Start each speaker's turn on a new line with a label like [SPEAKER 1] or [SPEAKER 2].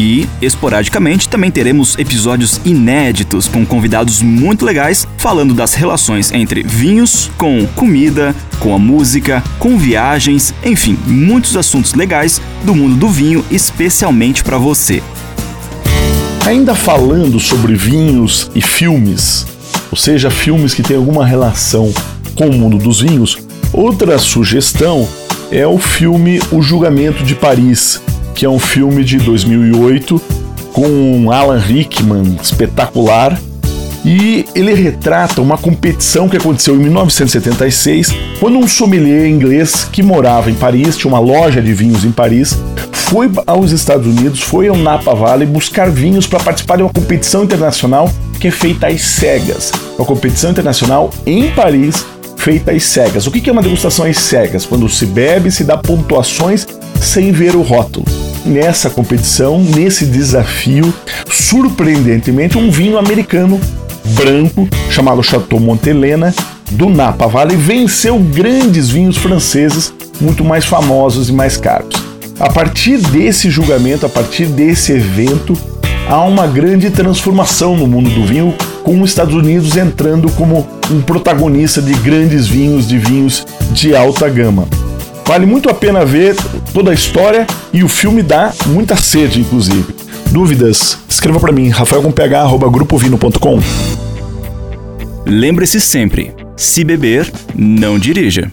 [SPEAKER 1] E, esporadicamente, também teremos episódios inéditos com convidados muito legais falando das relações entre vinhos, com comida, com a música, com viagens, enfim, muitos assuntos legais do mundo do vinho, especialmente para você.
[SPEAKER 2] Ainda falando sobre vinhos e filmes, ou seja, filmes que têm alguma relação com o mundo dos vinhos, outra sugestão é o filme O Julgamento de Paris, que é um filme de 2008 com Alan Rickman espetacular e ele retrata uma competição que aconteceu em 1976, quando um sommelier inglês que morava em Paris, tinha uma loja de vinhos em Paris, foi aos Estados Unidos, foi ao Napa Valley buscar vinhos para participar de uma competição internacional que é feita às cegas. Uma competição internacional em Paris, feita às cegas. O que é uma degustação às cegas? Quando se bebe, se dá pontuações sem ver o rótulo. Nessa competição, nesse desafio, surpreendentemente, um vinho americano branco chamado Chateau Montelena do Napa Valley venceu grandes vinhos franceses muito mais famosos e mais caros. A partir desse julgamento, a partir desse evento, há uma grande transformação no mundo do vinho, com os Estados Unidos entrando como um protagonista de grandes vinhos, de vinhos de alta gama. Vale muito a pena ver toda a história e o filme dá muita sede, inclusive. Dúvidas? Escreva para mim, rafaelcomph@grupovino.com.
[SPEAKER 1] Lembre-se sempre: se beber, não dirija.